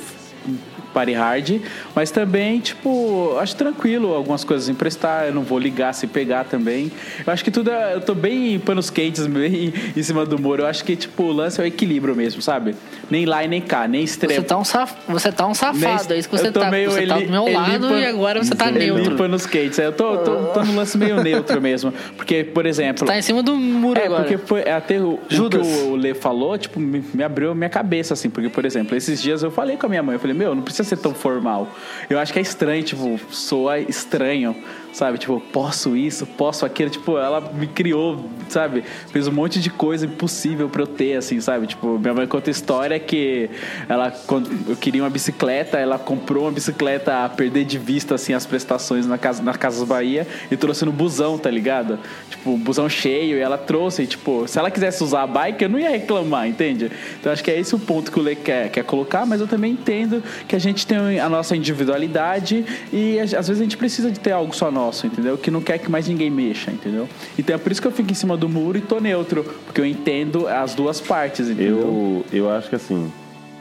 party hard, mas também, tipo, acho tranquilo algumas coisas emprestar, eu não vou ligar se pegar também. Eu acho que tudo, é- eu tô bem em panos quentes, bem em cima do muro. Eu acho que, tipo, o lance é o equilíbrio mesmo, sabe? Nem lá e nem cá, nem Você extremo. tá um, saf... você tá um safado, Nem- é isso que você eu tô tá. meio Você tá do meu lado e agora você tá neutro. Limpa nos skates. Eu tô, tô, tô no lance meio neutro mesmo. Porque, por exemplo. Tá em cima do muro É, agora. porque foi até o, o que Judas. o, o Lê falou, tipo, me, me abriu a minha cabeça, assim. Porque, por exemplo, esses dias eu falei com a minha mãe, eu falei, meu, não precisa ser tão formal. Eu acho que é estranho, tipo, soa estranho, sabe? Tipo, posso isso, posso aquilo. Tipo, ela me criou, sabe? Fez um monte de coisa impossível pra eu ter, assim, sabe? Tipo, minha mãe conta história que ela, quando eu queria uma bicicleta, ela comprou uma bicicleta a perder de vista, assim, as prestações na casa, na Casas Bahia e trouxe no busão, tá ligado? Tipo, busão cheio e ela trouxe, e, tipo, se ela quisesse usar a bike, eu não ia reclamar, entende? Então acho que é esse o ponto que o Lê quer, quer colocar, mas eu também entendo que a gente tem a nossa individualidade e às vezes a gente precisa de ter algo só nosso, entendeu? Que não quer que mais ninguém mexa, entendeu? Então é por isso que eu fico em cima do muro e tô neutro, porque eu entendo as duas partes, entendeu? Eu, eu acho que assim,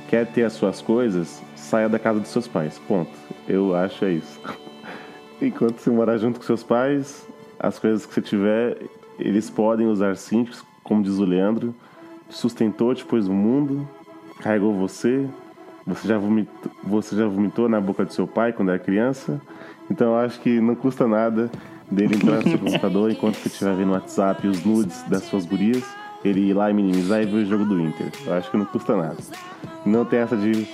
quer ter as suas coisas, saia da casa dos seus pais. Ponto. Eu acho é isso. Enquanto você morar junto com seus pais, as coisas que você tiver, eles podem usar sim, como diz o Leandro, te sustentou, te pôs no mundo, carregou você, você já, vomitou, você já vomitou na boca do seu pai quando era criança. Então eu acho que não custa nada dele entrar no seu computador enquanto você estiver vendo o WhatsApp e os nudes das suas gurias, ele ir lá e minimizar e ver o jogo do Inter. Eu acho que não custa nada. Não tem essa de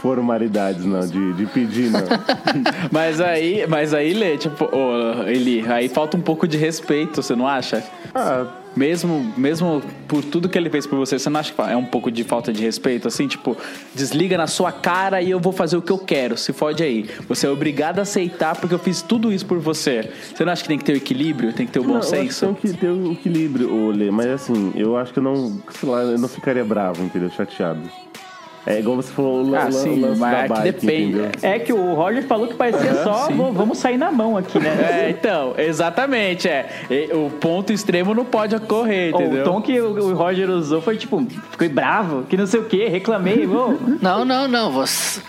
formalidades, não, de, de pedir, não. Mas aí, mas aí, Lê, tipo, ô, Eli, aí falta um pouco de respeito, você não acha? Ah, Mesmo, mesmo por tudo que ele fez por você, você não acha que é um pouco de falta de respeito? Assim, tipo, desliga na sua cara e eu vou fazer o que eu quero, se fode aí. Você é obrigado a aceitar porque eu fiz tudo isso por você. Você não acha que tem que ter o equilíbrio, tem que ter o bom não, eu acho que senso? tem que ter o equilíbrio, ô, Lê, mas assim, eu acho que eu não, sei lá, eu não ficaria bravo, entendeu? Chateado. É igual você falou o, Ah, sim, lance mas da que bike, depende. entendeu? É que o Roger falou que parecia só sim. "Vamos- vamos sair na mão aqui, né? É, então, exatamente, é. E O ponto extremo não pode ocorrer, O entendeu? tom que o o Roger usou foi tipo, fiquei bravo, que não sei o que, reclamei. ô. Não, não, não. Você,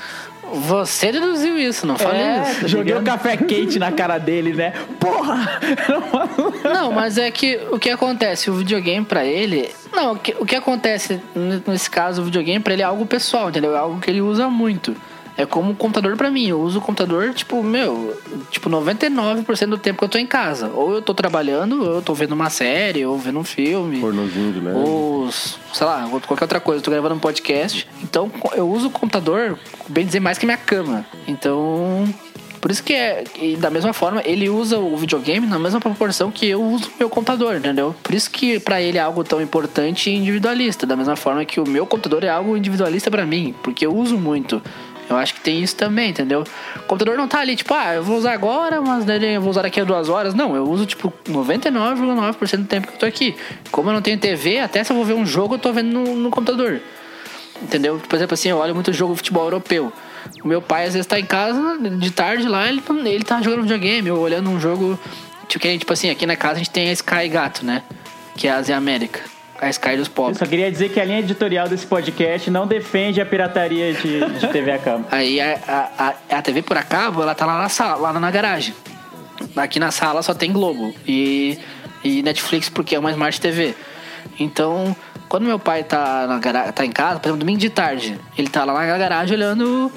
você deduziu isso, não falei É, isso. Joguei um ligado? café quente na cara dele, né? Porra! Não, mas é que o que acontece, o videogame pra ele. Não, o que, o que acontece nesse caso, o videogame pra ele é algo pessoal, entendeu? É algo que ele usa muito. É como o computador pra mim. Eu uso o computador, tipo, meu, tipo, 99% do tempo que eu tô em casa. Ou eu tô trabalhando, ou eu tô vendo uma série, ou vendo um filme. Pornozinho de leve. Ou, sei lá, qualquer outra coisa. Eu tô gravando um podcast. Então, eu uso o computador, bem dizer, mais que minha cama. Então, por isso que é. E da mesma forma, ele usa o videogame na mesma proporção que eu uso o meu computador, entendeu? Por isso que pra ele é algo tão importante e individualista. Da mesma forma que o meu computador é algo individualista pra mim, porque eu uso muito. Eu acho que tem isso também, entendeu? O computador não tá ali, tipo, ah, eu vou usar agora, mas eu vou usar daqui a duas horas. Não, eu uso, tipo, 99,9% do tempo que eu tô aqui. Como eu não tenho TV, até se eu vou ver um jogo, eu tô vendo no, no computador. Entendeu? Por exemplo, assim, eu olho muito jogo de futebol europeu. O meu pai, às vezes, tá em casa, de tarde lá, ele, ele tá jogando videogame, ou olhando um jogo. Tipo, que, tipo assim, aqui na casa a gente tem a Sky Gato, né? Que é a Ásia América. A Sky dos Eu pobres. só queria dizer que a linha editorial desse podcast não defende a pirataria de, de TV a cabo. Aí a, a, a, TV por a cabo, ela tá lá na sala, lá na garagem. Aqui na sala só tem Globo e, e Netflix porque é uma Smart TV. Então, quando meu pai tá, na gara- tá em casa, por exemplo, domingo de tarde, ele tá lá na garagem olhando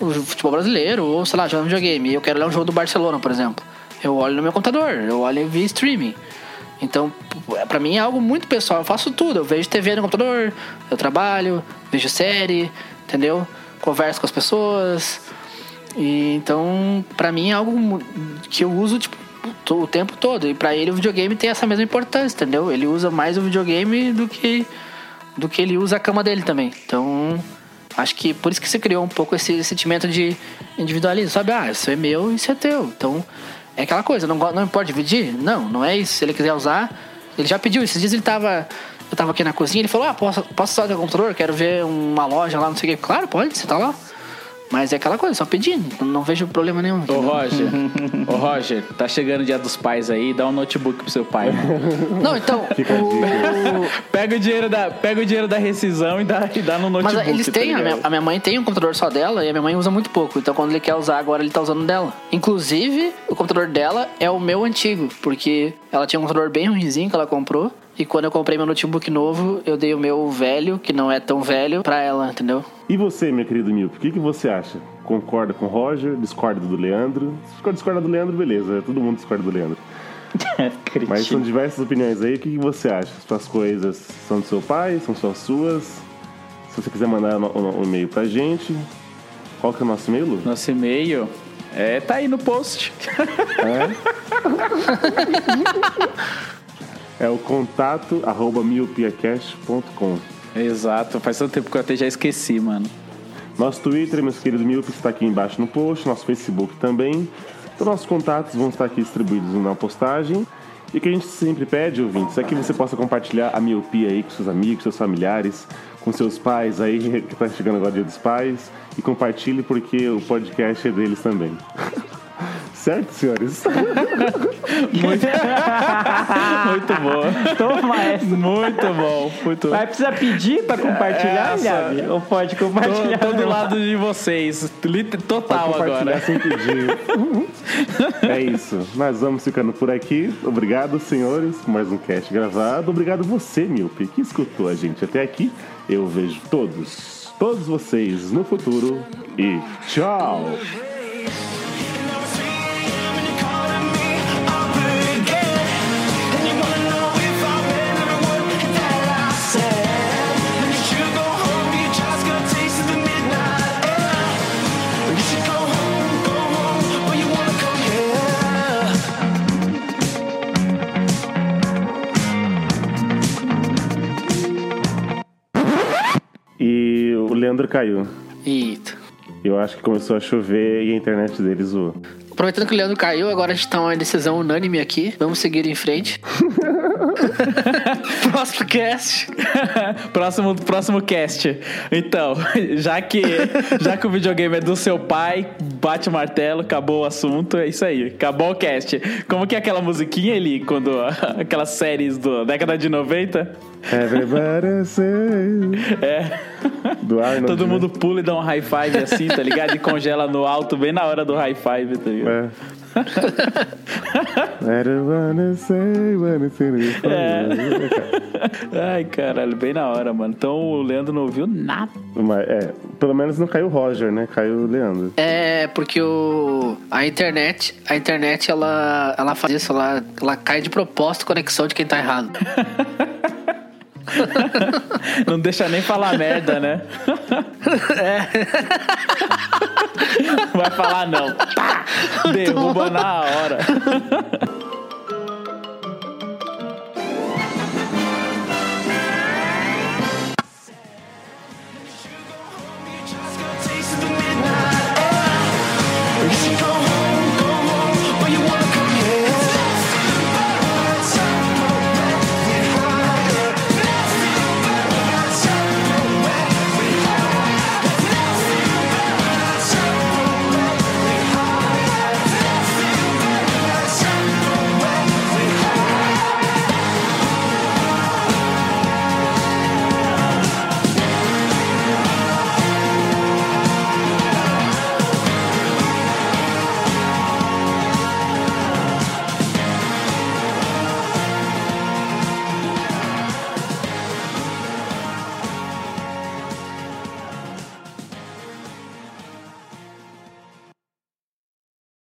o futebol brasileiro ou, sei lá, jogando videogame. Eu quero olhar um jogo do Barcelona, por exemplo. Eu olho no meu computador, eu olho via streaming. Então, p- pra mim é algo muito pessoal. Eu faço tudo. Eu vejo TV no computador, eu trabalho, vejo série, entendeu? Converso com as pessoas. E então, pra mim é algo que eu uso tipo o tempo todo. E pra ele o videogame tem essa mesma importância, entendeu? Ele usa mais o videogame do que do que ele usa a cama dele também. Então, acho que por isso que se criou um pouco esse sentimento de individualismo, sabe? Ah, isso é meu, isso é teu. Então, é aquela coisa, não, não pode dividir? Não, não é isso. Se ele quiser usar, ele já pediu. Esses dias ele tava. Eu tava aqui na cozinha, ele falou: Ah, posso, posso usar o computador? Quero ver uma loja lá, não sei o quê. Claro, pode, você tá lá. Mas é aquela coisa, só pedir. Não, não vejo problema nenhum. Ô? Roger, ô Roger, tá chegando o dia dos pais aí, dá um notebook pro seu pai. Não, então. Fica a dica. o- pega, o dinheiro da, pega o dinheiro da rescisão e dá, e dá no Mas notebook. eles tá têm, a ligado? minha, a minha mãe tem um computador só dela e a minha mãe usa muito pouco. Então quando ele quer usar agora, ele tá usando dela. Inclusive, o computador dela é o meu antigo, porque ela tinha um computador bem ruimzinho que ela comprou. E quando eu comprei meu notebook novo, eu dei o meu velho, que não é tão velho, pra ela, entendeu? E você, meu querido Milp, o que, que você acha? Concorda com o Roger? Discorda do Leandro? Se discorda do Leandro, beleza. Todo mundo discorda do Leandro. Mas são diversas opiniões aí. O que, que você acha? Suas coisas são do seu pai? São só suas? Se você quiser mandar um, um e-mail pra gente, qual que é o nosso e-mail, Lu? Nosso e-mail é, tá aí no post. É o contato arroba miopiacast.com. Exato, faz tanto tempo que eu até já esqueci, mano. Nosso Twitter, meus queridos Milp, está aqui embaixo no post. Nosso Facebook também. Então, nossos contatos vão estar aqui distribuídos na postagem. E o que a gente sempre pede, ouvintes, é que você possa compartilhar a miopia aí com seus amigos, seus familiares, com seus pais aí, que tá chegando agora o dia dos pais. E compartilhe porque o podcast é deles também. certo, senhores? Muito bom. Toma essa. Muito bom. Muito Vai precisar pedir pra compartilhar, Essa. Gabi? Ou pode compartilhar? Tô, tô do lado de vocês. Total agora. sem pedir. é isso. Nós vamos ficando por aqui. Obrigado, senhores, por mais um cast gravado. Obrigado você, Milpe, que escutou a gente até aqui. Eu vejo todos, todos vocês no futuro. E tchau! Leandro caiu. Eita. Eu acho que começou a chover e a internet dele zoou. Aproveitando que o Leandro caiu, agora a gente tá uma decisão unânime aqui. Vamos seguir em frente. Próximo cast. próximo, próximo cast. Então, já que, já que o videogame é do seu pai, bate o martelo, acabou o assunto, é isso aí. Acabou o cast. Como que é aquela musiquinha ali, quando aquelas séries da década de 90? Everybody say. É. Do Arnold. Todo né? mundo pula e dá um high five assim, tá ligado? E congela no alto bem na hora do high five, tá ligado? É. É. Ai, caralho, bem na hora, mano. Então o Leandro não ouviu nada. Mas, é, pelo menos não caiu o Roger, né? Caiu o Leandro. É, porque o, a internet, a internet, ela, ela faz isso, ela, ela cai de propósito conexão de quem tá errado. Não deixa nem falar merda, né? Vai falar não. Pá! Derruba na hora.